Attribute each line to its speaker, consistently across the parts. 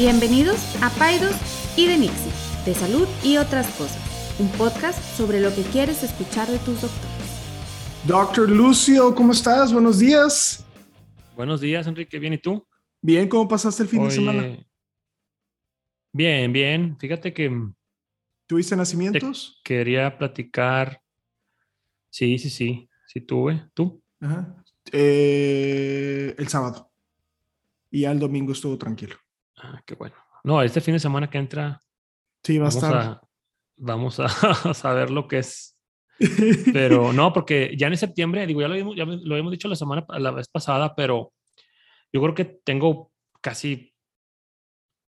Speaker 1: Bienvenidos a Paidos y de Nixie, de salud y otras cosas, un podcast sobre lo que quieres escuchar de tus doctores.
Speaker 2: Doctor Lucio, ¿cómo estás? Buenos días.
Speaker 3: Buenos días, Enrique. ¿Bien y tú?
Speaker 2: Bien, ¿cómo pasaste el fin de semana?
Speaker 3: Bien, bien. Fíjate que...
Speaker 2: ¿Tuviste nacimientos?
Speaker 3: Quería platicar. Sí, sí, sí. Sí tuve. ¿Tú?
Speaker 2: Ajá. Eh, el sábado. Y ya el domingo estuvo tranquilo.
Speaker 3: Ah, qué bueno. No, este fin de semana que entra.
Speaker 2: Sí, va a
Speaker 3: vamos
Speaker 2: estar.
Speaker 3: A, vamos a, saber lo que es. Pero no, porque ya en septiembre, digo, ya lo habíamos, ya lo habíamos dicho la semana, la vez pasada, pero yo creo que tengo casi,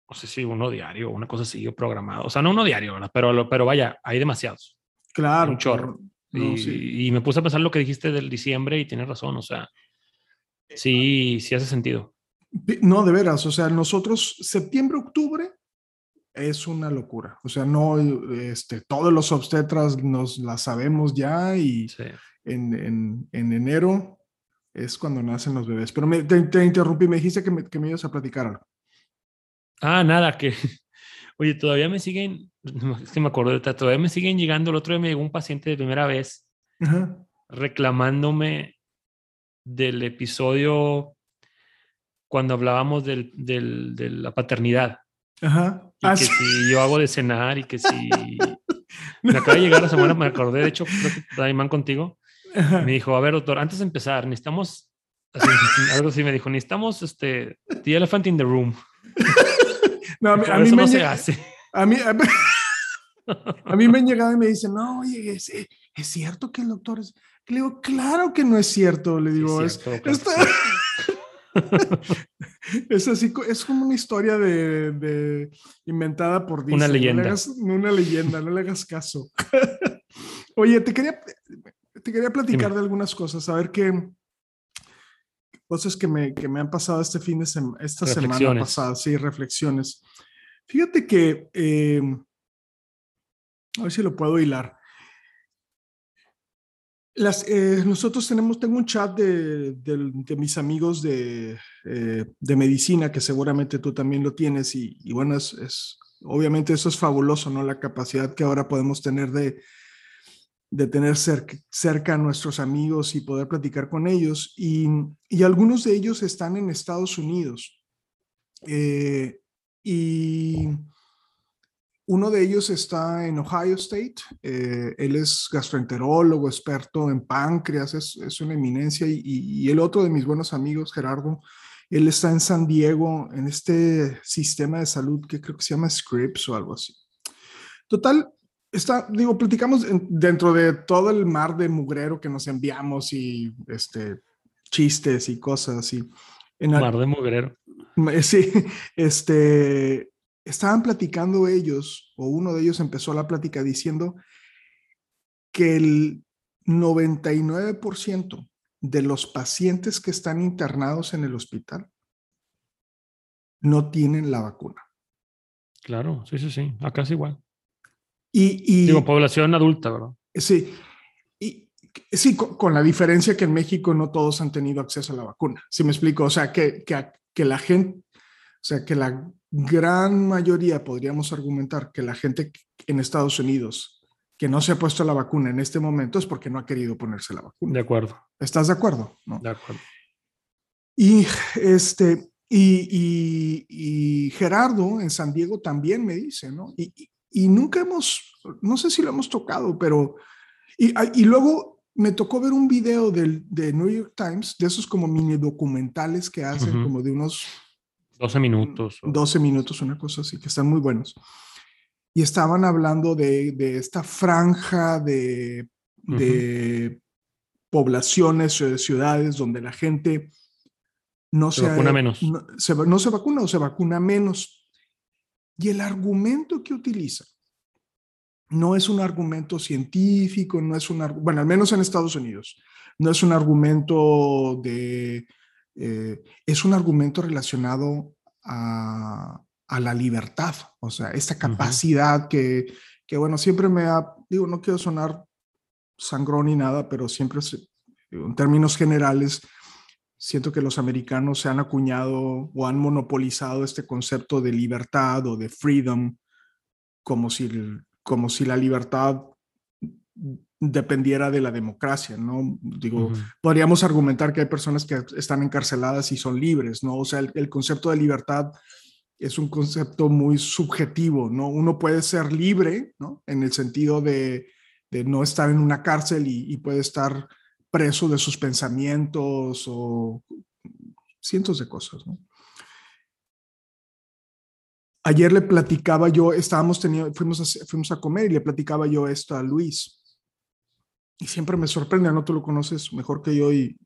Speaker 3: no sé si uno diario, una cosa así, programado. O sea, no uno diario, ¿verdad? Pero, pero vaya, hay demasiados.
Speaker 2: Claro.
Speaker 3: Un chorro.
Speaker 2: No,
Speaker 3: y,
Speaker 2: sí.
Speaker 3: y me puse a pensar lo que dijiste del diciembre y tienes razón, o sea, sí, sí hace sentido.
Speaker 2: No, de veras, o sea, nosotros septiembre, octubre es una locura. O sea, no, este, todos los obstetras nos la sabemos ya y
Speaker 3: Sí.
Speaker 2: en, en, en enero es cuando nacen los bebés. Pero me, te, te interrumpí, me dijiste que me, que me ibas a platicar algo.
Speaker 3: Ah, nada, que, oye, todavía me siguen, es que me acuerdo todavía me siguen llegando, el otro día me llegó un paciente de primera vez
Speaker 2: Ajá.
Speaker 3: reclamándome del episodio cuando hablábamos del, del- de la paternidad.
Speaker 2: Ajá.
Speaker 3: Y
Speaker 2: Ah,
Speaker 3: que
Speaker 2: sí.
Speaker 3: si yo hago de cenar y que si... Me acaba de llegar la semana, me acordé, de hecho, creo que van contigo.
Speaker 2: Ajá.
Speaker 3: Me dijo, a ver, doctor, antes de empezar, necesitamos, así, algo así me dijo, necesitamos este, the elephant in the room.
Speaker 2: No, a mí, a mí
Speaker 3: eso
Speaker 2: me
Speaker 3: no se hace.
Speaker 2: A mí, a, a mí me han llegado y me dicen, no, oye, ¿es, ¿es cierto que el doctor es? Le digo, claro que no es cierto. Le digo,
Speaker 3: Sí,
Speaker 2: es,
Speaker 3: cierto, claro
Speaker 2: está- es así, es como una historia de, de- inventada por Disney.
Speaker 3: Una
Speaker 2: no le
Speaker 3: leyenda.
Speaker 2: hagas- una leyenda, no le hagas caso. Oye, te quería, te quería platicar
Speaker 3: Dime.
Speaker 2: de algunas cosas, a ver qué cosas que me, que me han pasado este fin de semana, esta semana pasada, sí, reflexiones. Fíjate que, eh, a ver si lo puedo hilar. Las, eh, nosotros tenemos, tengo un chat de, de mis amigos de, eh, de medicina, que seguramente tú también lo tienes, y, bueno, es, obviamente eso es fabuloso, ¿no? La capacidad que ahora podemos tener de, de tener cerca a nuestros amigos y poder platicar con ellos. Y, y algunos de ellos están en Estados Unidos. Eh, y uno de ellos está en Ohio State. eh, él es gastroenterólogo, experto en páncreas, es, es una eminencia. Y, y- y el otro de mis buenos amigos, Gerardo, él está en San Diego, en este sistema de salud que creo que se llama Scripps o algo así. Total, está, digo, platicamos en- dentro de todo el mar de mugrero que nos enviamos y este, chistes y cosas así. En
Speaker 3: Mar de mugrero.
Speaker 2: Sí, este, estaban platicando ellos, o uno de ellos empezó la plática diciendo que el 99% de los pacientes que están internados en el hospital no tienen la vacuna.
Speaker 3: Claro, sí, sí, sí. Acá es igual.
Speaker 2: Y, y
Speaker 3: Digo, población adulta, ¿verdad?
Speaker 2: sí, y, sí, con, con la diferencia que en México no todos han tenido acceso a la vacuna. ¿Sí me explico? O sea, que, que, que la gente, o sea, que la gran mayoría, podríamos argumentar, que la gente en Estados Unidos que no se ha puesto la vacuna en este momento es porque no ha querido ponerse la vacuna.
Speaker 3: De acuerdo,
Speaker 2: ¿Estás de acuerdo? No.
Speaker 3: de acuerdo.
Speaker 2: Y este, y, y, y Gerardo en San Diego también me dice, ¿no? Y, y, nunca hemos, no sé si lo hemos tocado, pero, y, y luego me tocó ver un video del, de New York Times, de esos como mini documentales que hacen, como de unos
Speaker 3: 12 minutos. o-
Speaker 2: 12 minutos, una cosa así, que están muy buenos. Y estaban hablando de, de esta franja de, de poblaciones o de ciudades donde la gente no
Speaker 3: Se
Speaker 2: se,
Speaker 3: vacuna menos.
Speaker 2: No se, no se vacuna o se vacuna menos. Y el argumento que utiliza no es un argumento científico, no es un bueno, al menos en Estados Unidos, no es un argumento de, eh, es un argumento relacionado a, a la libertad, o sea, esta capacidad que, que, bueno, siempre me ha, digo, no quiero sonar sangrón ni nada, pero siempre, en términos generales, siento que los americanos se han acuñado o han monopolizado este concepto de libertad o de freedom como si, como si la libertad dependiera de la democracia, ¿no? Digo, podríamos argumentar que hay personas que están encarceladas y son libres, ¿no? O sea, el, concepto de libertad es un concepto muy subjetivo, ¿no? Uno puede ser libre, ¿no? En el sentido de, no estar en una cárcel y, puede estar preso de sus pensamientos o cientos de cosas, ¿no? Ayer le platicaba yo, estábamos teniendo, fuimos a, fuimos a comer y le platicaba yo esto a Luis y siempre me sorprende, ¿no? Tú lo conoces mejor que yo y...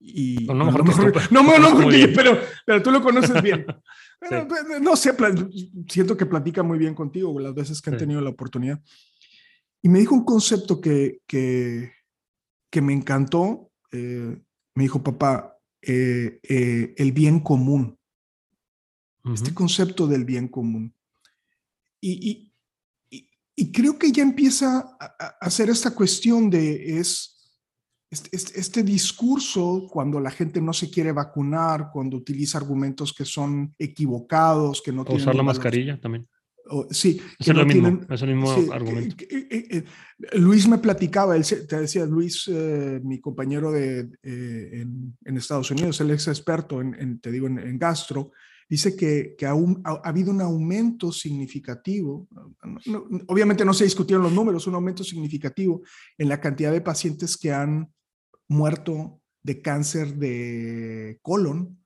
Speaker 2: y
Speaker 3: no, no, mejor tú,
Speaker 2: pues. no, no, no pero, pero tú lo conoces bien. No sé, siento que platica muy bien contigo las veces que han tenido la oportunidad. Y me dijo un concepto que, que, que me encantó. Eh, me dijo, papá, eh, eh, el bien común. Este concepto del bien común. Y, y, y creo que ya empieza a, hacer esta cuestión de es este, este, discurso cuando la gente no se quiere vacunar, cuando utiliza argumentos que son equivocados, que no
Speaker 3: o usar la mascarilla también.
Speaker 2: sí,
Speaker 3: es, lo mismo, es el mismo argumento.
Speaker 2: Luis me platicaba, él te decía, Luis, eh, mi compañero de, eh, en, Estados Unidos, él es experto en, te digo, en, gastro, dice que, que aún ha, habido un aumento significativo, obviamente no se discutieron los números, un aumento significativo en la cantidad de pacientes que han muerto de cáncer de colon,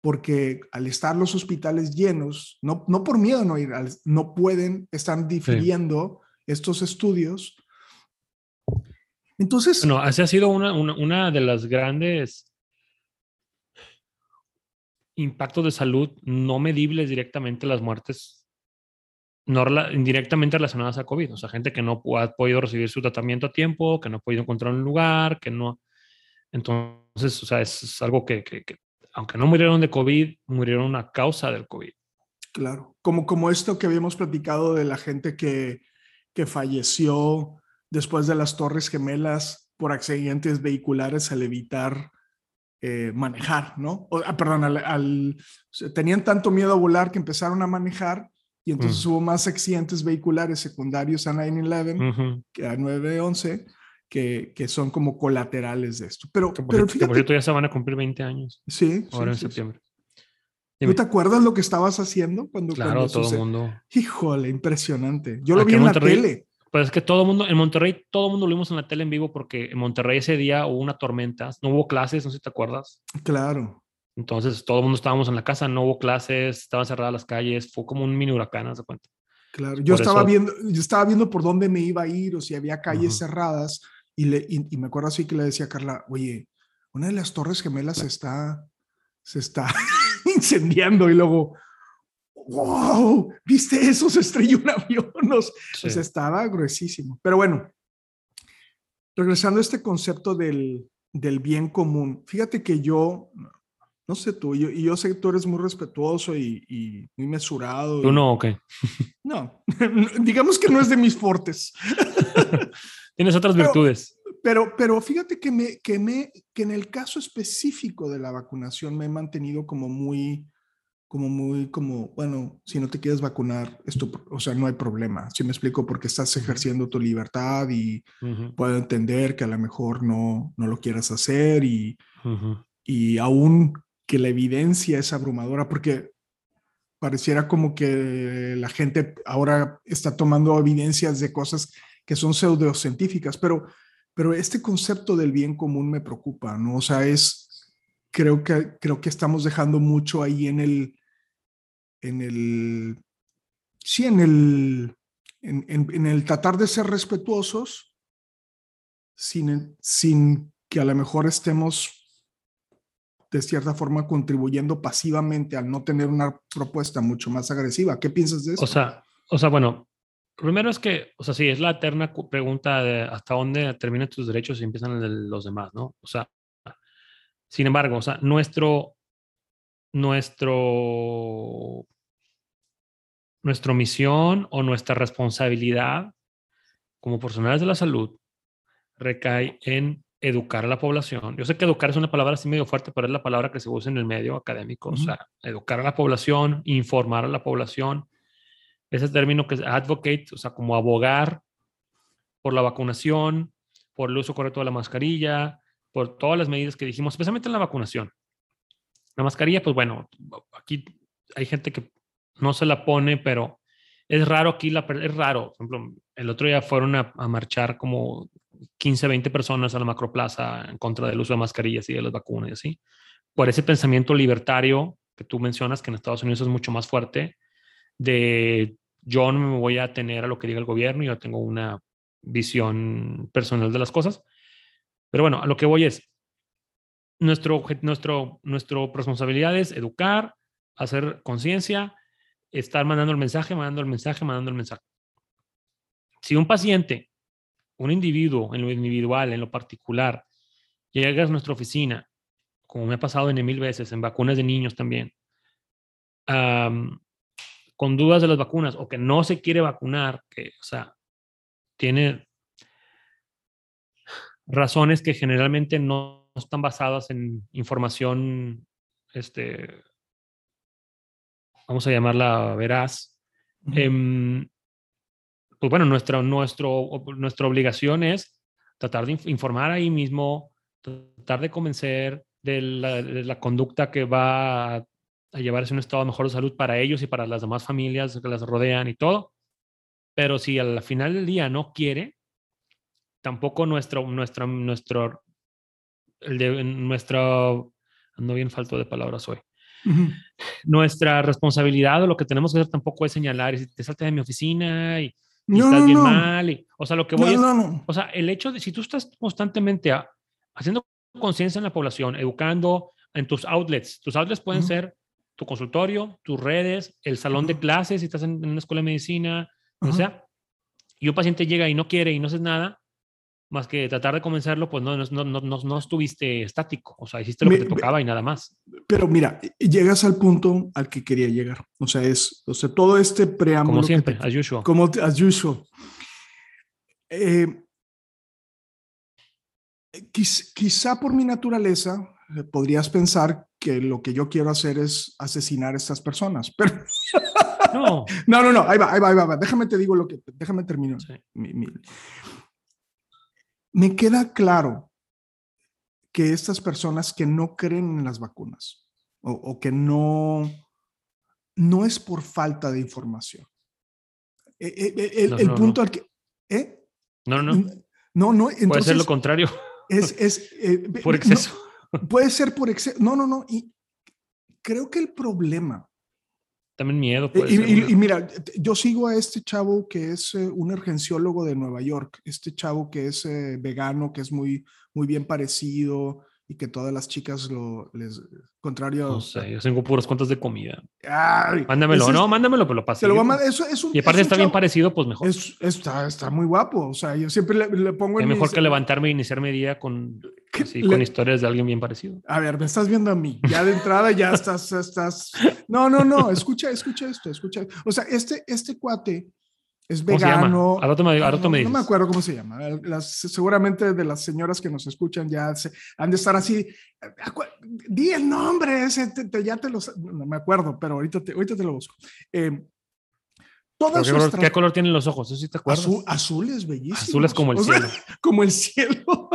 Speaker 2: porque al estar los hospitales llenos, no, no por miedo no ir, no pueden, están difiriendo estos estudios. Entonces...
Speaker 3: Bueno, así ha sido una, una, una de las grandes impactos de salud no medibles directamente las muertes, no indirectamente relacionadas a COVID. O sea, gente que no ha podido recibir su tratamiento a tiempo, que no ha podido encontrar un lugar, que no. Entonces, o sea, es, algo que, que, aunque no murieron de COVID, murieron a causa del COVID.
Speaker 2: Claro, como, como esto que habíamos platicado de la gente que, que falleció después de las Torres Gemelas por accidentes vehiculares al evitar eh, manejar, ¿no? Ah, perdón, al, tenían tanto miedo a volar que empezaron a manejar y entonces hubo más accidentes vehiculares secundarios a 9-11 que a 9-11 que, que, son como colaterales de esto. Pero,
Speaker 3: por,
Speaker 2: pero
Speaker 3: fíjate, por cierto ya se van a cumplir 20 años.
Speaker 2: Sí.
Speaker 3: Ahora
Speaker 2: en
Speaker 3: septiembre.
Speaker 2: ¿Tú te acuerdas lo que estabas haciendo cuando
Speaker 3: Claro, todo el mundo.
Speaker 2: Híjole, impresionante. Yo lo vi en la tele.
Speaker 3: Pues es que todo el mundo, en Monterrey, todo el mundo lo vimos en la tele en vivo porque en Monterrey ese día hubo una tormenta, no hubo clases, no sé si te acuerdas.
Speaker 2: Claro.
Speaker 3: Entonces todo el mundo estábamos en la casa, no hubo clases, estaban cerradas las calles, fue como un mini huracán, ¿se cuenta?
Speaker 2: Claro, yo estaba, viendo, yo estaba viendo por dónde me iba a ir o si había calles cerradas y, le, y, me acuerdo así que le decía a Carla, oye, una de las torres gemelas se está, se está incendiando y luego, wow, ¿viste eso? Se estrelló un avión. Pues estaba gruesísimo. Pero bueno, regresando a este concepto del, del bien común, fíjate que yo, no sé tú, yo, y yo sé que tú eres muy respetuoso y, muy mesurado.
Speaker 3: ¿Tú no o qué?
Speaker 2: No, digamos que no es de mis fortes.
Speaker 3: Tienes otras virtudes.
Speaker 2: Pero, pero fíjate que, me, que, me, que en el caso específico de la vacunación me he mantenido como muy como muy como, bueno, si no te quieres vacunar, esto, o sea, no hay problema. Si me explico, porque estás ejerciendo tu libertad y puedo entender que a lo mejor no, no lo quieras hacer y, y aún que la evidencia es abrumadora, porque pareciera como que la gente ahora está tomando evidencias de cosas que son pseudocientíficas, pero, pero este concepto del bien común me preocupa, ¿no? O sea, es, creo que, creo que estamos dejando mucho ahí en el, en el, sí, en el, en, el tratar de ser respetuosos sin, sin que a lo mejor estemos de cierta forma contribuyendo pasivamente al no tener una propuesta mucho más agresiva. ¿Qué piensas de eso?
Speaker 3: O sea, o sea, bueno, primero es que, o sea, sí, es la eterna pregunta de hasta dónde terminan tus derechos y empiezan los demás, ¿no? O sea, sin embargo, o sea, nuestro, nuestro nuestra misión o nuestra responsabilidad como profesionales de la salud recae en educar a la población. Yo sé que educar es una palabra así medio fuerte, pero es la palabra que se usa en el medio académico. O sea, educar a la población, informar a la población. Ese término que es advocate, o sea, como abogar por la vacunación, por el uso correcto de la mascarilla, por todas las medidas que dijimos, especialmente en la vacunación. La mascarilla, pues bueno, aquí hay gente que no se la pone, pero es raro aquí, la, es raro. Por el otro día fueron a, marchar como 15, 20 personas a la macroplaza en contra del uso de mascarillas y de las vacunas y así. Por ese pensamiento libertario que tú mencionas, que en Estados Unidos es mucho más fuerte, de yo no me voy a tener a lo que diga el gobierno, yo tengo una visión personal de las cosas. Pero bueno, a lo que voy es, nuestro, nuestro, nuestro responsabilidad es educar, hacer conciencia, estar mandando el mensaje, mandando el mensaje, mandando el mensaje. Si un paciente, un individuo en lo individual, en lo particular, llega a nuestra oficina, como me ha pasado en mil veces, en vacunas de niños también, con dudas de las vacunas o que no se quiere vacunar, que, o sea, tiene razones que generalmente no están basadas en información, este, vamos a llamarla veraz. Em, pues bueno, nuestra, nuestro, nuestra obligación es tratar de informar ahí mismo, tratar de convencer de la, conducta que va a, llevarse a un estado mejor de salud para ellos y para las demás familias que las rodean y todo. Pero si al final del día no quiere, tampoco nuestro, nuestra, nuestro, el de, nuestro, ando bien falto de palabras hoy. Nuestra responsabilidad o lo que tenemos que hacer tampoco es señalar, si te saltas de mi oficina y, estás bien mal. Y, o sea, lo que voy es, o sea, el hecho de si tú estás constantemente haciendo conciencia en la población, educando en tus outlets, tus outlets pueden ser tu consultorio, tus redes, el salón de clases, si estás en, una escuela de medicina, o sea, y un paciente llega y no quiere y no haces nada, más que tratar de convencerlo, pues no, no, no, no, no estuviste estático, o sea, hiciste lo que te tocaba y nada más.
Speaker 2: Pero mira, llegas al punto al que quería llegar, o sea, es, o sea, todo este preámbulo.
Speaker 3: Como siempre, as usual.
Speaker 2: Como as usual. Eh, quizá por mi naturaleza eh, podrías pensar que lo que yo quiero hacer es asesinar a estas personas, pero... No. no, no, no, ahí va, ahí va, ahí va, déjame te digo lo que, déjame terminar. Me queda claro que estas personas que no creen en las vacunas o, que no, no es por falta de información. E, e, e, el, punto al que... ¿eh?
Speaker 3: No, no.
Speaker 2: No, no. Entonces,
Speaker 3: puede ser lo contrario.
Speaker 2: Es, es
Speaker 3: eh, por exceso.
Speaker 2: puede ser por exceso. No, no, no. Y creo que el problema
Speaker 3: también miedo.
Speaker 2: y, mira, yo sigo a este chavo que es eh, un urgenciólogo de Nueva York, este chavo que es eh, vegano, que es muy, muy bien parecido y que todas las chicas lo les contrario.
Speaker 3: No sé, yo tengo puras cuentas de comida. mándamelo, no, mándamelo, pero lo pasé.
Speaker 2: Eso, es un,
Speaker 3: y aparte está bien parecido, pues mejor.
Speaker 2: está, está muy guapo, o sea, yo siempre le, pongo.
Speaker 3: Es mejor que levantarme e iniciar mi día con, con historias de alguien bien parecido.
Speaker 2: A ver, me estás viendo a mí, ya de entrada ya estás, estás. No, no, no, escucha, escucha esto, escucha. O sea, este, este cuate es vegano.
Speaker 3: Ahora me,
Speaker 2: no, me acuerdo cómo se llama. Las, seguramente de las señoras que nos escuchan ya se, han de estar así. Di el nombre, ese, ya te lo no me acuerdo, pero ahorita te, ahorita te lo busco. Eh,
Speaker 3: ¿Qué, color, ¿Qué, color, tienen los ojos? ¿Eso sí te acuerdas?
Speaker 2: Azul, azules, bellísimos.
Speaker 3: Azules como el cielo.
Speaker 2: como el cielo.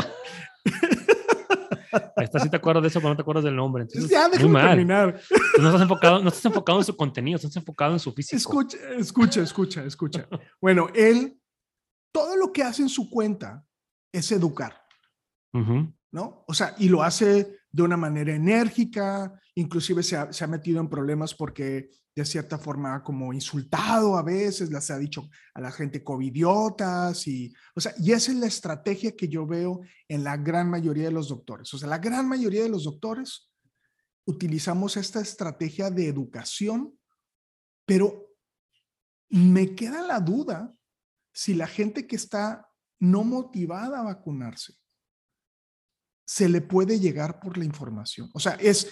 Speaker 3: Esta sí te acuerdas de eso, pero no te acuerdas del nombre. Entonces,
Speaker 2: ya, déjame terminar.
Speaker 3: Pues no estás, enfocado, no estás enfocado en su contenido, estás enfocado en su físico.
Speaker 2: Escucha, escucha, escucha, escucha. Bueno, él, todo lo que hace en su cuenta es educar, ¿no? O sea, y lo hace de una manera enérgica, inclusive se ha, se ha metido en problemas porque de cierta forma como insultado a veces, les ha dicho a la gente covidiotas y, o sea, y esa es la estrategia que yo veo en la gran mayoría de los doctores. O sea, la gran mayoría de los doctores utilizamos esta estrategia de educación, pero me queda la duda si la gente que está no motivada a vacunarse, se le puede llegar por la información. O sea, es,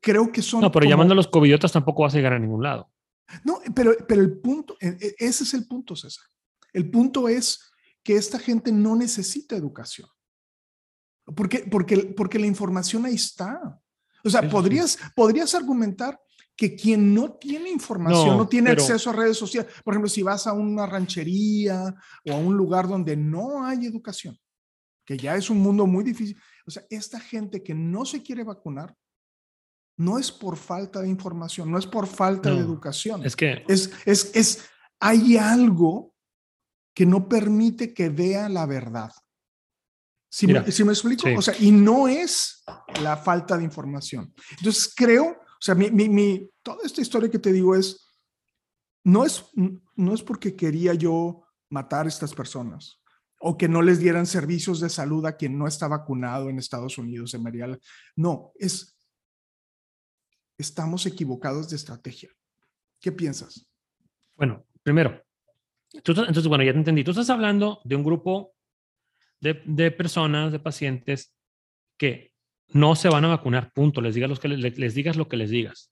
Speaker 2: creo que son...
Speaker 3: No, pero llamando a los covidiotas tampoco vas a llegar a ningún lado.
Speaker 2: No, pero, pero el punto, e, e, ese es el punto, César. El punto es que esta gente no necesita educación. Porque, porque, porque la información ahí está. O sea, podrías, podrías argumentar que quien no tiene información, no, tiene acceso a redes sociales, por ejemplo, si vas a una ranchería o a un lugar donde no hay educación, que ya es un mundo muy difícil. O sea, esta gente que no se quiere vacunar, no es por falta de información, no es por falta de educación.
Speaker 3: Es que
Speaker 2: es, es, es, hay algo que no permite que vea la verdad. ¿Sí, me, explico? O sea, y no es la falta de información. Entonces, creo, o sea, mi, mi, mi, toda esta historia que te digo es, no es, no es porque quería yo matar a estas personas o que no les dieran servicios de salud a quien no está vacunado en Estados Unidos, en Mariala. No, es, estamos equivocados de estrategia. ¿Qué piensas?
Speaker 3: Bueno, primero, entonces, bueno, ya te entendí. Tú estás hablando de un grupo de, personas, de pacientes que no se van a vacunar, punto. Les digas, que, les, digas lo que les digas.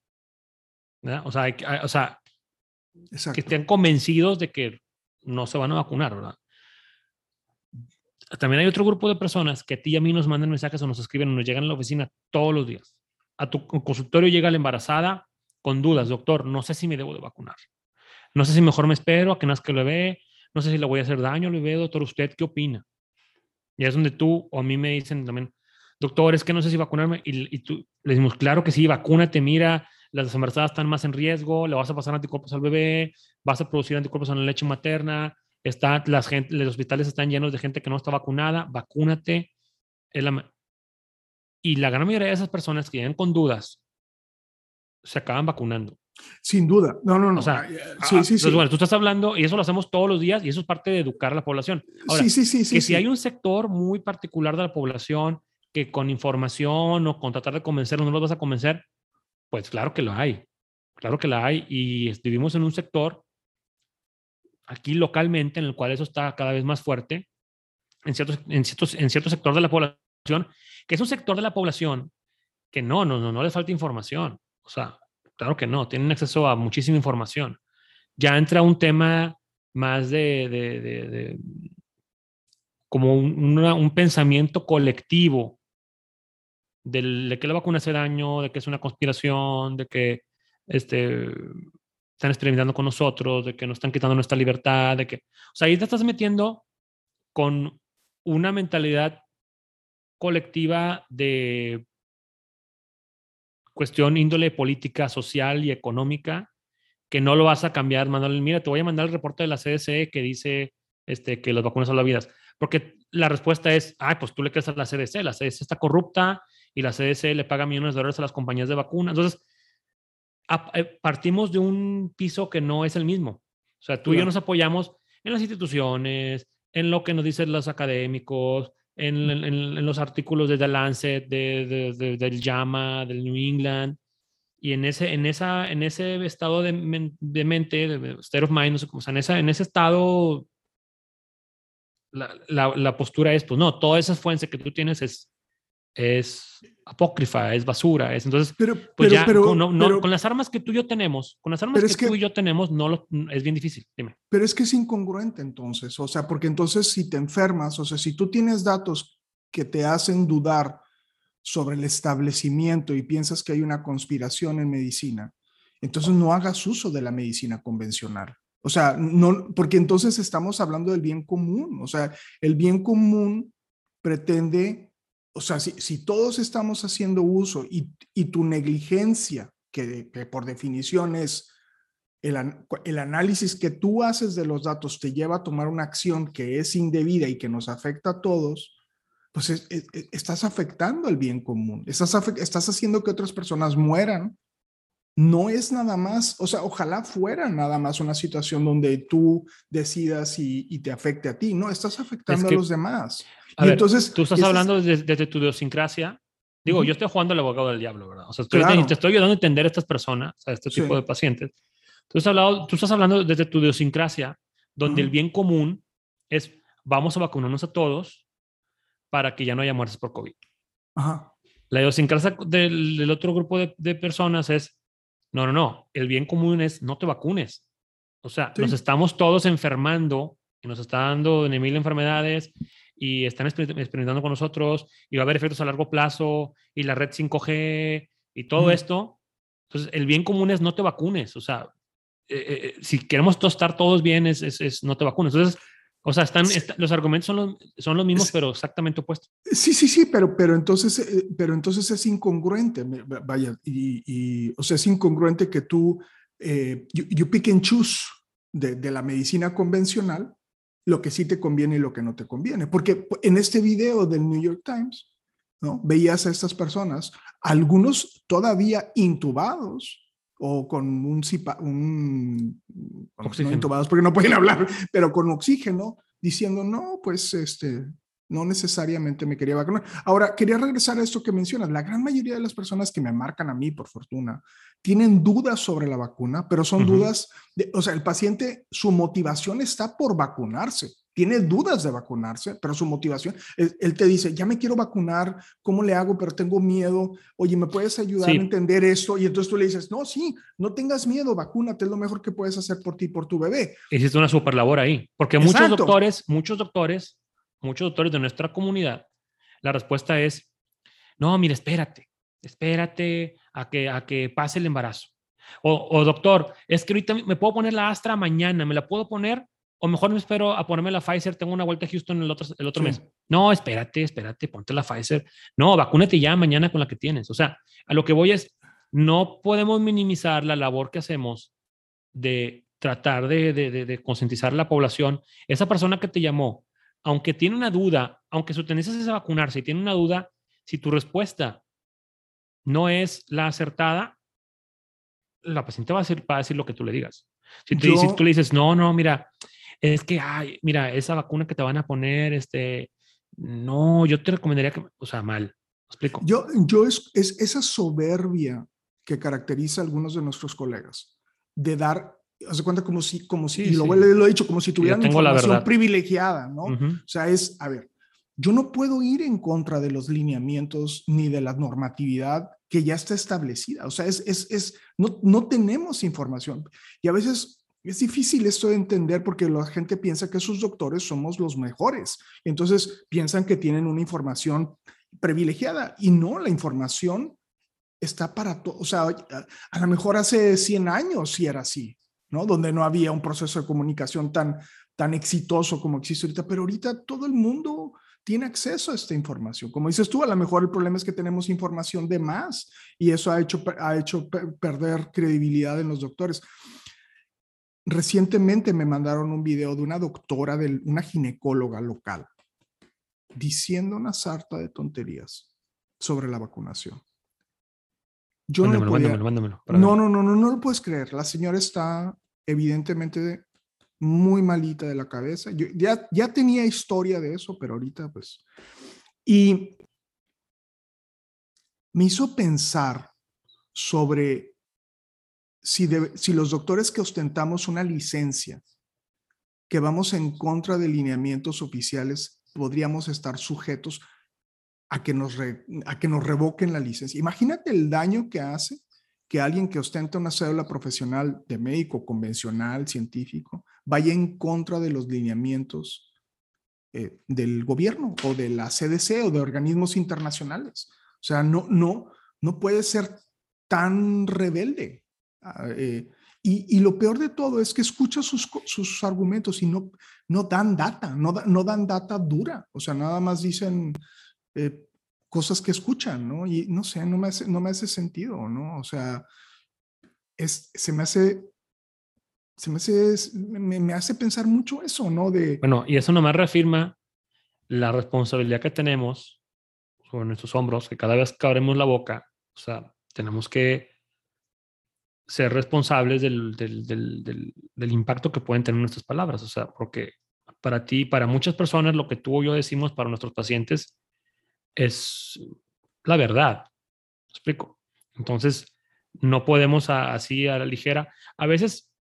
Speaker 3: O sea, o sea que estén convencidos de que no se van a vacunar, ¿verdad? También hay otro grupo de personas que a ti y a mí nos mandan mensajes o nos escriben o nos llegan a la oficina todos los días. A tu consultorio llega la embarazada con dudas, doctor, no sé si me debo de vacunar. No sé si mejor me espero a que nazca el bebé, no sé si le voy a hacer daño al bebé, doctor, ¿usted qué opina? Y es donde tú o a mí me dicen también, doctor, es que no sé si vacunarme. Y, tú le decimos, claro que sí, vacúnate, mira, las embarazadas están más en riesgo, le vas a pasar anticuerpos al bebé, vas a producir anticuerpos en la leche materna, está, las gente, los hospitales están llenos de gente que no está vacunada, vacúnate. Y la gran mayoría de esas personas que llegan con dudas se acaban vacunando.
Speaker 2: Sin duda. No, no, no.
Speaker 3: O sea, sí, sí, sí. bueno, tú estás hablando y eso lo hacemos todos los días y eso es parte de educar a la población. sí, sí, sí. Que si hay un sector muy particular de la población que con información o con tratar de convencer no los vas a convencer, pues claro que lo hay. Claro que la hay y vivimos en un sector aquí localmente en el cual eso está cada vez más fuerte en ciertos, en ciertos, en cierto sector de la población, que es un sector de la población que no, no, no, no le falta información. O sea, Claro que no, tienen acceso a muchísima información. Ya entra un tema más de, de, como un, pensamiento colectivo de que la vacuna hace daño, de que es una conspiración, de que este, están experimentando con nosotros, de que nos están quitando nuestra libertad, de que, o sea, ahí te estás metiendo con una mentalidad colectiva de cuestión índole política, social y económica, que no lo vas a cambiar, Manuel. Mira, te voy a mandar el reporte de la CDC que dice este, que las vacunas salvan vidas. Porque la respuesta es, ah, pues tú le crees a la CDC, la CDC está corrupta y la CDC le paga millones de dólares a las compañías de vacunas. Entonces, eh, partimos de un piso que no es el mismo. O sea, tú y yo nos apoyamos en las instituciones, en lo que nos dicen los académicos, en, los artículos de The Lancet, de, del JAMA, del New England, y en ese, en esa, en ese estado de, mente, de state of mind, no sé cómo, o sea, en, esa, en ese estado, la, la, postura es, pues no, toda esa fuente que tú tienes es, es apócrifa, es basura, es entonces,
Speaker 2: pero, pues ya con,
Speaker 3: con, las armas que tú y yo tenemos, con las armas que, tú y yo tenemos, no lo, es bien difícil, dime.
Speaker 2: Pero es que es incongruente entonces, o sea, porque entonces si te enfermas, o sea, si tú tienes datos que te hacen dudar sobre el establecimiento y piensas que hay una conspiración en medicina, entonces no hagas uso de la medicina convencional. O sea, no, porque entonces estamos hablando del bien común, o sea, el bien común pretende o sea, si, todos estamos haciendo uso y, tu negligencia, que, por definición es el, análisis que tú haces de los datos, te lleva a tomar una acción que es indebida y que nos afecta a todos, pues estás afectando el bien común, estás, estás haciendo que otras personas mueran. No es nada más, o sea, ojalá fuera nada más una situación donde tú decidas y, te afecte a ti, no, estás afectando a los demás
Speaker 3: entonces, tú estás hablando desde, tu idiosincrasia. Digo, yo estoy jugando al abogado del diablo, ¿verdad? O sea, te, estoy ayudando a entender a estas personas, a este tipo de pacientes. Tú, hablado, tú estás hablando desde tu idiosincrasia, donde el bien común es vamos a vacunarnos a todos para que ya no haya muertes por COVID. Ajá. La idiosincrasia del, otro grupo de, personas es, no, no, no, el bien común es no te vacunes. O sea, nos estamos todos enfermando y nos está dando mil enfermedades y están experimentando con nosotros y va a haber efectos a largo plazo y la red 5G y todo esto. Entonces, el bien común es no te vacunes. O sea, eh, eh, si queremos estar todos bien, es, es, no te vacunes. Entonces, o sea, están, los argumentos son los, son los mismos, pero exactamente opuestos.
Speaker 2: Sí, sí, sí, pero, pero, entonces, eh, pero entonces es incongruente, vaya, y, o sea, es incongruente que tú, eh, you, pick and choose de, de, la medicina convencional lo que sí te conviene y lo que no te conviene. Porque en este video del New York Times, ¿no? Veías a estas personas, algunos todavía intubados, o con un, un no intubados porque no pueden hablar, pero con oxígeno, diciendo, no, pues este, no necesariamente me quería vacunar. Ahora, quería regresar a esto que mencionas. La gran mayoría de las personas que me marcan a mí, por fortuna, tienen dudas sobre la vacuna, pero son dudas, de, o sea, el paciente, su motivación está por vacunarse tiene dudas de vacunarse, pero su motivación, él, te dice, ya me quiero vacunar, ¿cómo le hago? Pero tengo miedo, oye, ¿me puedes ayudar a entender esto? Y entonces tú le dices, no, sí, no tengas miedo, vacúnate, es lo mejor que puedes hacer por ti, por tu bebé.
Speaker 3: Hiciste una super labor ahí, porque muchos doctores, muchos doctores, muchos doctores de nuestra comunidad, la respuesta es, no, mira, espérate, espérate a que, a que pase el embarazo. O, o doctor, es que ahorita me puedo poner la Astra mañana, me la puedo poner o mejor me espero a ponerme la Pfizer, tengo una vuelta a Houston el otro, el otro mes. No, espérate, espérate, ponte la Pfizer. No, vacúnate ya mañana con la que tienes. O sea, a lo que voy es, no podemos minimizar la labor que hacemos de tratar de, de, de, concientizar a la población. Esa persona que te llamó, aunque tiene una duda, aunque su tendencia es a vacunarse y tiene una duda, si tu respuesta no es la acertada, la paciente va a decir, va a decir lo que tú le digas. Si, si tú le dices, no, no, mira, es que, ay, mira, esa vacuna que te van a poner, este, no, yo te recomendaría que, o sea, mal. explico?
Speaker 2: Yo, yo es, es esa soberbia que caracteriza a algunos de nuestros colegas, de dar, hace cuenta como si, como si, y lo, lo, he dicho, como si tuvieran información privilegiada, ¿no? O sea, es, a ver, yo no puedo ir en contra de los lineamientos ni de la normatividad que ya está establecida. O sea, es, es, es no, no tenemos información. Y a veces es difícil esto de entender porque la gente piensa que sus doctores somos los mejores. Entonces piensan que tienen una información privilegiada y no, la información está para todo. O sea, a, lo mejor hace 100 años sí era así, ¿no? Donde no había un proceso de comunicación tan, tan exitoso como existe ahorita, pero ahorita todo el mundo tiene acceso a esta información. Como dices tú, a lo mejor el problema es que tenemos información de más y eso ha hecho, ha hecho perder credibilidad en los doctores. Recientemente me mandaron un video de una doctora, de una ginecóloga local, diciendo una sarta de tonterías sobre la vacunación. Yo no, no, no, no, no, no lo puedes creer. La señora está evidentemente muy malita de la cabeza. Yo ya, ya tenía historia de eso, pero ahorita pues... Y me hizo pensar sobre si, los doctores que ostentamos una licencia, que vamos en contra de lineamientos oficiales, podríamos estar sujetos a que nos, a que nos revoquen la licencia. Imagínate el daño que hace que alguien que ostenta una cédula profesional de médico convencional, científico, vaya en contra de los lineamientos eh, del gobierno o de la CDC o de organismos internacionales. O sea, no, no, no puede ser tan rebelde. Ah, eh, y, lo peor de todo es que escucha sus, sus argumentos y no, no dan data, no, no dan data dura, o sea, nada más dicen eh, cosas que escuchan, ¿no? Y no sé, no me hace, no me hace sentido, ¿no? O sea, es, se me hace, se me hace, me, me hace pensar mucho eso, ¿no? De,
Speaker 3: bueno, y eso nomás reafirma la responsabilidad que tenemos sobre nuestros hombros, que cada vez que abrimos la boca, o sea, tenemos que ser responsables del, del, del, del, impacto que pueden tener nuestras palabras. O sea, porque para ti, para muchas personas, lo que tú o yo decimos para nuestros pacientes es la verdad. ¿Me explico? Entonces, no podemos así a la ligera. A veces,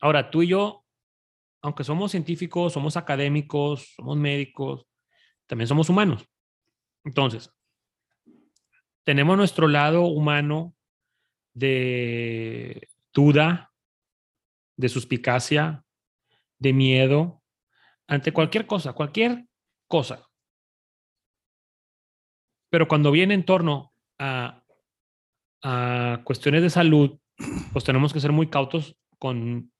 Speaker 3: ahora tú y yo, aunque somos científicos, somos académicos, somos médicos, también somos humanos. Entonces, tenemos nuestro lado humano de duda, de suspicacia, de miedo ante cualquier cosa, cualquier cosa. Pero cuando viene en torno a, a cuestiones de salud, pues tenemos que ser muy cautos con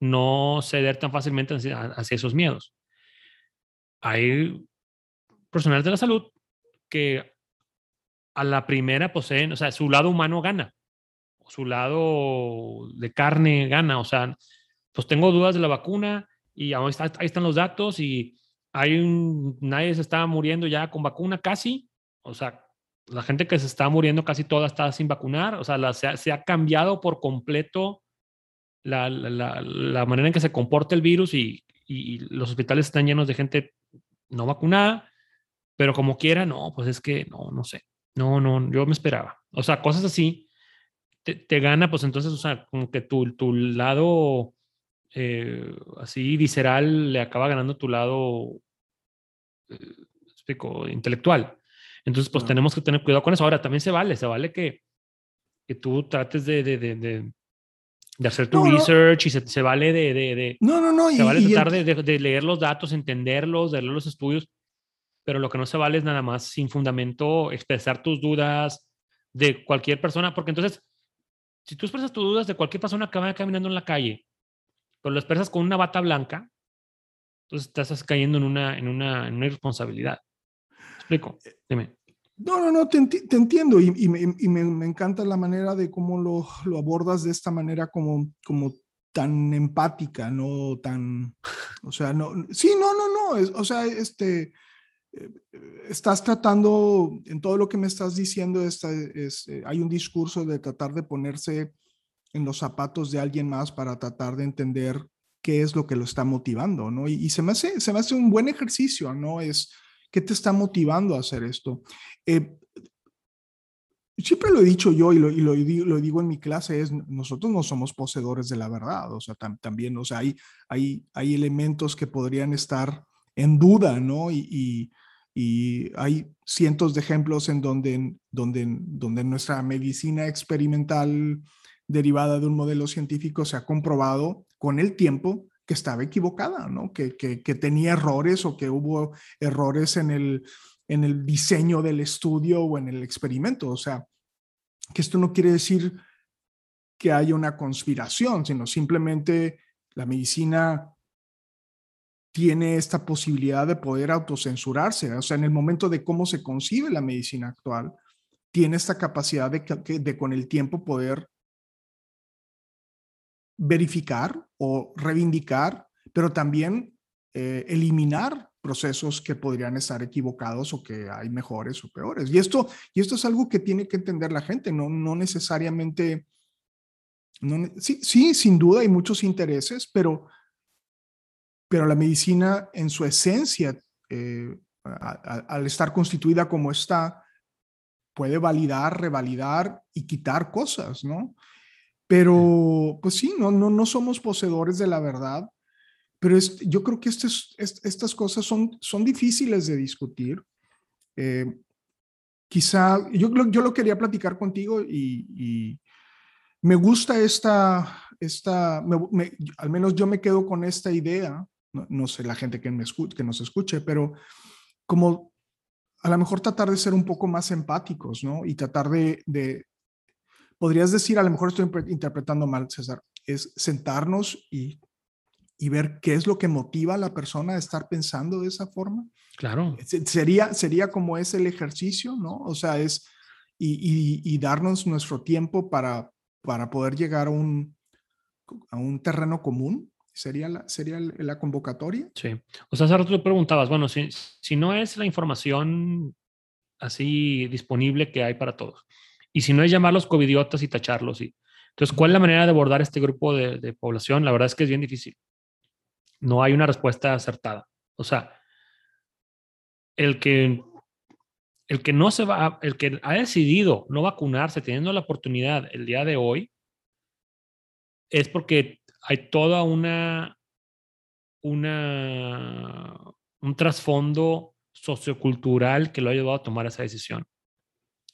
Speaker 3: no ceder tan fácilmente hacia, esos miedos. Hay profesionales de la salud que a la primera poseen, o sea, su lado humano gana, su lado de carne gana, o sea, pues tengo dudas de la vacuna y ahí, ahí están los datos y hay un, nadie se está muriendo ya con vacuna casi, o sea, la gente que se está muriendo casi toda está sin vacunar, o sea, se, ha, cambiado por completo la, la, manera en que se comporta el virus y, y, los hospitales están llenos de gente no vacunada, pero como quiera, no, pues es que no, no sé, no, no, yo me esperaba. O sea, cosas así te, te gana, pues entonces, o sea, como que tu, tu lado eh, así visceral le acaba ganando tu lado, eh, explico, intelectual. Entonces, pues tenemos que tener cuidado con eso. Ahora, también se vale, se vale que, que tú trates de, de, de, de, hacer tu research y se, se, vale de, de,
Speaker 2: No, no, no.
Speaker 3: Se vale tratar de, leer los datos, entenderlos, de leer los estudios, pero lo que no se vale es nada más sin fundamento expresar tus dudas de cualquier persona, porque entonces, si tú expresas tus dudas de cualquier persona que vaya caminando en la calle, pero lo expresas con una bata blanca, entonces estás cayendo en una, en una, en una irresponsabilidad explico? Dime.
Speaker 2: No, no, no, te, entiendo y, y, me, me, encanta la manera de cómo lo, lo, abordas de esta manera como, como tan empática, no tan, o sea, no, sí, no, no, no, es, o sea, este, eh, estás tratando, en todo lo que me estás diciendo, esta, es, eh, hay un discurso de tratar de ponerse en los zapatos de alguien más para tratar de entender qué es lo que lo está motivando, ¿no? Y, y se, me hace, se me hace un buen ejercicio, ¿no? Es, ¿Qué te está motivando a hacer esto? Eh, siempre lo he dicho yo y, lo, lo, digo en mi clase, es nosotros no somos poseedores de la verdad, o sea, también, o sea, hay, hay, hay elementos que podrían estar en duda, ¿no? Y, hay cientos de ejemplos en donde, donde, donde nuestra medicina experimental derivada de un modelo científico se ha comprobado con el tiempo que estaba equivocada, ¿no? Que, que, tenía errores o que hubo errores en el, en el diseño del estudio o en el experimento. O sea, que esto no quiere decir que haya una conspiración, sino simplemente la medicina tiene esta posibilidad de poder autocensurarse. O sea, en el momento de cómo se concibe la medicina actual, tiene esta capacidad de, de con el tiempo poder verificar o reivindicar, pero también eh, eliminar procesos que podrían estar equivocados o que hay mejores o peores. Y esto, y esto es algo que tiene que entender la gente, no, no necesariamente, no, sí, sí, sin duda hay muchos intereses, pero, pero la medicina en su esencia, eh, al estar constituida como está, puede validar, revalidar y quitar cosas, ¿no? Pero, pues sí, no, no, no somos poseedores de la verdad, pero es, yo creo que este estas cosas son, son difíciles de discutir. Eh, quizá, yo, yo lo quería platicar contigo y, me gusta esta, esta al menos yo me quedo con esta idea, no, sé la gente que, me escuche, que nos escuche, pero como a lo mejor tratar de ser un poco más empáticos, ¿no? Y tratar de, podrías decir, a lo mejor estoy interpretando mal, César, es sentarnos y, y ver qué es lo que motiva a la persona a estar pensando de esa forma.
Speaker 3: Claro.
Speaker 2: Sería, sería como es el ejercicio, ¿no? O sea, es y, y, darnos nuestro tiempo para, para poder llegar a un, a un terreno común. ¿Sería la, sería la convocatoria?
Speaker 3: Sí. O sea, hace rato te preguntabas, bueno, si, si no es la información así disponible que hay para todos, y si no es llamarlos covidiotas y tacharlos. Y, entonces, ¿cuál es la manera de abordar este grupo de, población? La verdad es que es bien difícil. No hay una respuesta acertada. O sea, el que, el que no se va, el que ha decidido no vacunarse teniendo la oportunidad el día de hoy, es porque hay toda una, una, un trasfondo sociocultural que lo ha llevado a tomar esa decisión.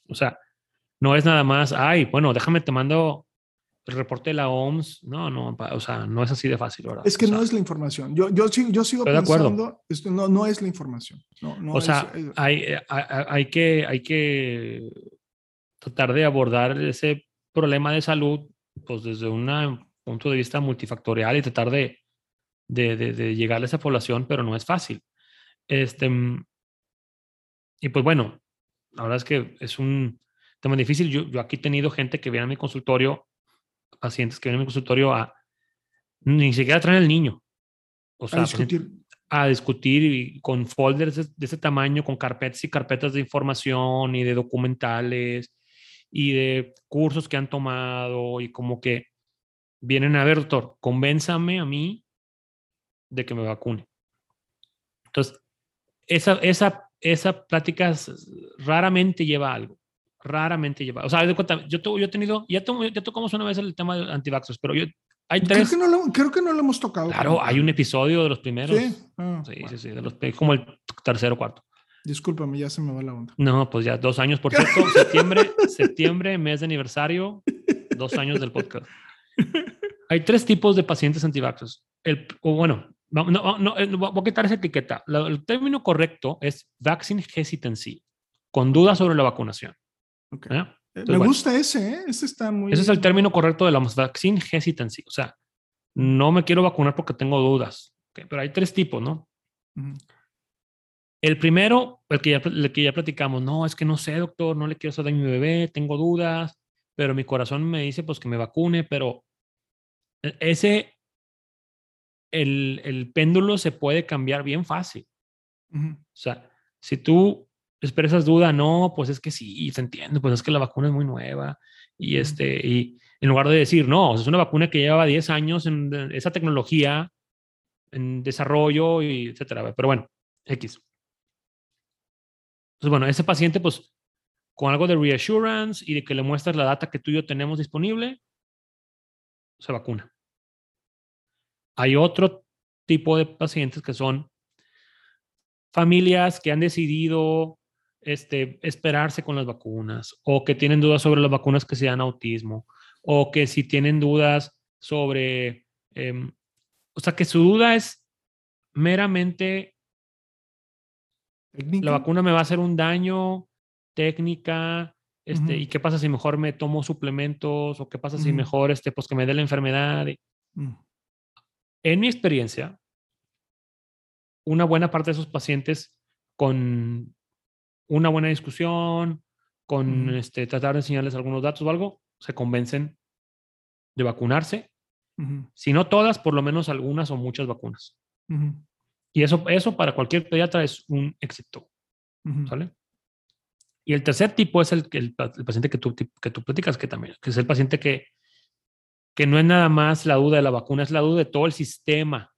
Speaker 3: O sea, no es nada más, ay, bueno, déjame te mando el reporte de la OMS, no, no, o sea, no es así de fácil, ¿verdad?
Speaker 2: Es que
Speaker 3: O
Speaker 2: no
Speaker 3: sea,
Speaker 2: es la información. Yo, yo, sigo- yo sigo
Speaker 3: Estoy de acuerdo.
Speaker 2: pensando, esto no, no es la información. No, no
Speaker 3: o
Speaker 2: es-
Speaker 3: sea,
Speaker 2: es-
Speaker 3: hay, hay, hay que, hay que tratar de abordar ese problema de salud pues desde un punto de vista multifactorial y tratar de, de, de, de llegar a esa población, pero no es fácil. Este, y pues bueno, la verdad es que es un tema difícil. Yo, yo aquí he tenido gente que viene a mi consultorio, pacientes que vienen a mi consultorio a ni siquiera traen al niño. O
Speaker 2: a
Speaker 3: sea, pacientes-
Speaker 2: discutir.
Speaker 3: a discutir y con folders de, de ese tamaño, con carpetas y carpetas de información y de documentales y de cursos que han tomado y como que vienen a ver, doctor, convénzame a mí de que me vacune. Entonces, esa, esa, esa plática raramente lleva a algo. Raramente lleva. O sea, de cuenta, yo, yo he tenido, ya, to- ya tocamos una vez el tema de antivaxxers, pero yo, hay
Speaker 2: Creo
Speaker 3: tres.
Speaker 2: que, no lo, creo que no lo hemos tocado.
Speaker 3: Claro, hay un episodio de los primeros.
Speaker 2: Sí, ah,
Speaker 3: Sí,
Speaker 2: bueno.
Speaker 3: sí, sí, de los, como el tercero o cuarto.
Speaker 2: Discúlpame, ya se me va la onda.
Speaker 3: No, pues ya dos años, por cierto, septiembre, septiembre, mes de aniversario, dos años del podcast. Hay tres tipos de pacientes antivaxxers. El, o bueno, no, no, no, eh, voy a quitar esa etiqueta. La- el término correcto es vaccine hesitancy, con dudas sobre la vacunación.
Speaker 2: Ok.
Speaker 3: ¿eh? Entonces,
Speaker 2: me
Speaker 3: bueno.
Speaker 2: gusta ese, ¿eh? Ese está muy.
Speaker 3: Ese es el término correcto de la vaccine hesitancy. O sea, no me quiero vacunar porque tengo dudas. Ok, Pero hay tres tipos, ¿no?
Speaker 2: Ujú.
Speaker 3: El primero, el que, ya, el que ya platicamos, no, es que no sé, doctor, no le quiero hacer daño a mi bebé, tengo dudas, pero mi corazón me dice pues que me vacune, pero ese, el, el péndulo se puede cambiar bien fácil. O sea, si tú expresas duda, no, pues es que sí, se entiende, pues es que la vacuna es muy nueva. Y, este, y en lugar de decir, no, es una vacuna que lleva 10 años en esa tecnología, en desarrollo, y etcétera. Pero bueno, X. Entonces, bueno, ese paciente, pues, con algo de reassurance y de que le muestras la data que tú y yo tenemos disponible, se vacuna. Hay otro tipo de pacientes que son familias que han decidido este, esperarse con las vacunas o que tienen dudas sobre las vacunas que se dan autismo o que si tienen dudas sobre, em, o sea, que su duda es meramente
Speaker 2: Técnica.
Speaker 3: la vacuna me va a hacer un daño, técnica, este, y qué pasa si mejor me tomo suplementos o qué pasa si
Speaker 2: Ujú.
Speaker 3: mejor, este, pues que me dé la enfermedad.
Speaker 2: Mm.
Speaker 3: En mi experiencia, una buena parte de esos pacientes con una buena discusión, con este, tratar de enseñarles algunos datos o algo, se convencen de vacunarse. Si no todas, por lo menos algunas o muchas vacunas. Y eso, eso para cualquier pediatra es un éxito. ¿Sale? Y el tercer tipo es el, el, pa- el paciente que tú, que tú platicas, que también, que es el paciente que, que no es nada más la duda de la vacuna, es la duda de todo el sistema,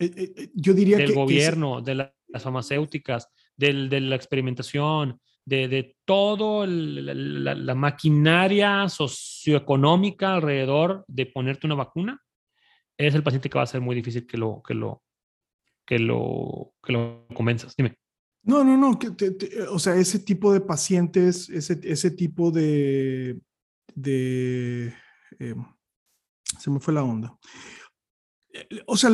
Speaker 2: Eh, eh, eh, yo diría
Speaker 3: del
Speaker 2: que, que es-
Speaker 3: gobierno, de la- las farmacéuticas, del, de la experimentación, de, de todo el- la, la- la maquinaria socioeconómica alrededor de ponerte una vacuna, es el paciente que va a ser muy difícil que lo, que lo, que lo, que lo convenzas. Dime.
Speaker 2: No, no, no, que te- te- o sea, ese tipo de pacientes, ese, ese tipo de, de, eh, se me fue la onda. Eh, O sea,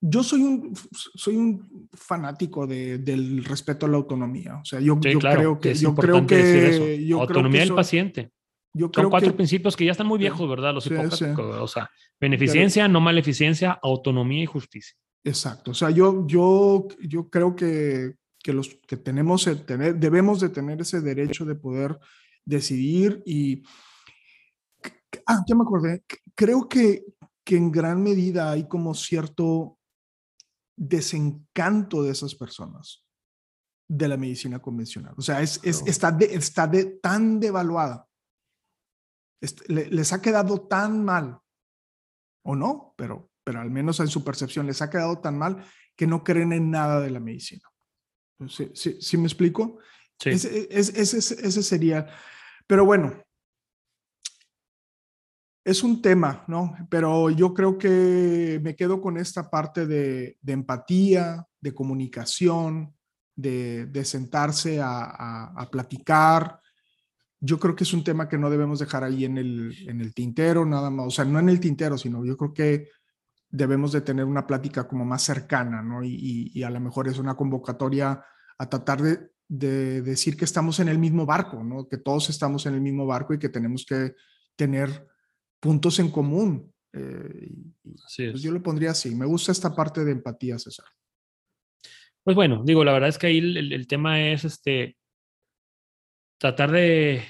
Speaker 2: yo soy un, soy un fanático de- del respeto a la autonomía. O sea, yo,
Speaker 3: Sí,
Speaker 2: yo
Speaker 3: claro,
Speaker 2: creo que,
Speaker 3: es
Speaker 2: yo creo
Speaker 3: decir
Speaker 2: que,
Speaker 3: eso.
Speaker 2: creo
Speaker 3: Autonomía del paciente.
Speaker 2: yo
Speaker 3: Son
Speaker 2: creo
Speaker 3: cuatro
Speaker 2: que,
Speaker 3: principios que ya están muy viejos, ¿verdad? Los
Speaker 2: Sí,
Speaker 3: hipócratas.
Speaker 2: sí.
Speaker 3: O sea, beneficencia, no maleficencia, autonomía y justicia.
Speaker 2: Exacto. O sea, yo, yo, yo creo que, que los que tenemos el tener, debemos de tener ese derecho de poder decidir y ah, ya me acordé. Creo que, que en gran medida hay como cierto desencanto de esas personas de la medicina convencional. O sea, es, es- está, de- está de, tan devaluada. Est- le- les ha quedado tan mal, o no, pero, pero al menos en su percepción les ha quedado tan mal que no creen en nada de la medicina. ¿Sí, sí, sí me explico?
Speaker 3: Sí.
Speaker 2: Ese, es- ese, ese- ese sería, pero bueno, es un tema, ¿no? Pero yo creo que me quedo con esta parte de, de empatía, de comunicación, de, de sentarse a, a- a platicar, yo creo que es un tema que no debemos dejar ahí en el, en el tintero, nada más, o sea, no en el tintero, sino yo creo que debemos de tener una plática como más cercana, ¿no? Y, y, a lo mejor es una convocatoria a tratar de, de, decir que estamos en el mismo barco, ¿no? Que todos estamos en el mismo barco y que tenemos que tener puntos en común. Eh, pues yo lo pondría así. Me gusta esta parte de empatía, César.
Speaker 3: Pues bueno, digo, la verdad es que ahí el, el tema es este tratar de,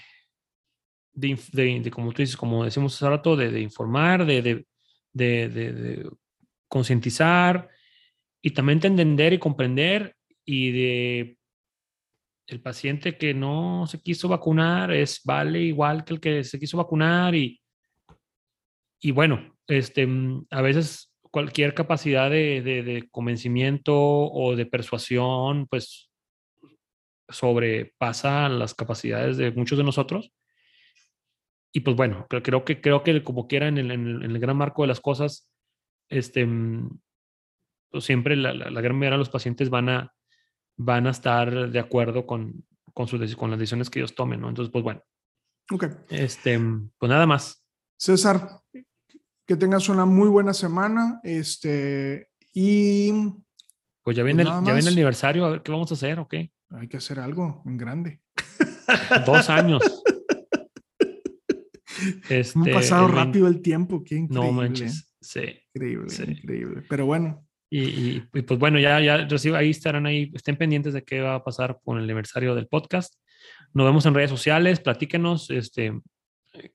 Speaker 3: de, como tú dices, como decimos hace rato, de, informar, de, de concientizar y también de entender y comprender y de el paciente que no se quiso vacunar es vale igual que el que se quiso vacunar y, y bueno, este, a veces cualquier capacidad de, de convencimiento o de persuasión, pues sobrepasa las capacidades de muchos de nosotros. Y pues bueno, creo que, creo que como quiera en el, en el, gran marco de las cosas, este, mm, pues siempre la, la, gran mayoría de los pacientes van a, van a estar de acuerdo con, con, su, con las decisiones que ellos tomen, ¿no? Entonces, pues bueno.
Speaker 2: Ok.
Speaker 3: Este, mm, pues nada más.
Speaker 2: César, que tengas una muy buena semana. Este, y.
Speaker 3: Pues ya viene, pues el, ya viene el aniversario, a ver qué vamos a hacer, ¿ok?
Speaker 2: Hay que hacer algo en grande.
Speaker 3: Dos años.
Speaker 2: Este, ha pasado rápido el tiempo, qué increíble.
Speaker 3: No manches, sí.
Speaker 2: Increíble, increíble. Pero bueno.
Speaker 3: Y, pues bueno, ya, ya recibo, ahí estarán ahí, estén pendientes de qué va a pasar con el aniversario del podcast. Nos vemos en redes sociales, platíquenos, este,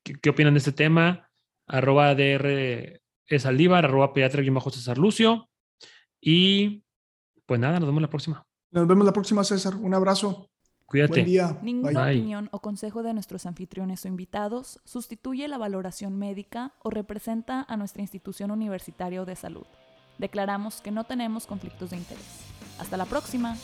Speaker 3: qué, opinan de este tema. Arroba DR arroba pediatra bajo César Lucio. Y pues nada, nos vemos la próxima.
Speaker 2: Nos vemos la próxima, César. Un abrazo.
Speaker 3: Cuídate.
Speaker 2: Buen día.
Speaker 4: Ninguna opinión o consejo de nuestros anfitriones o invitados sustituye la valoración médica o representa a nuestra institución universitaria de salud. Declaramos que no tenemos conflictos de interés. Hasta la próxima.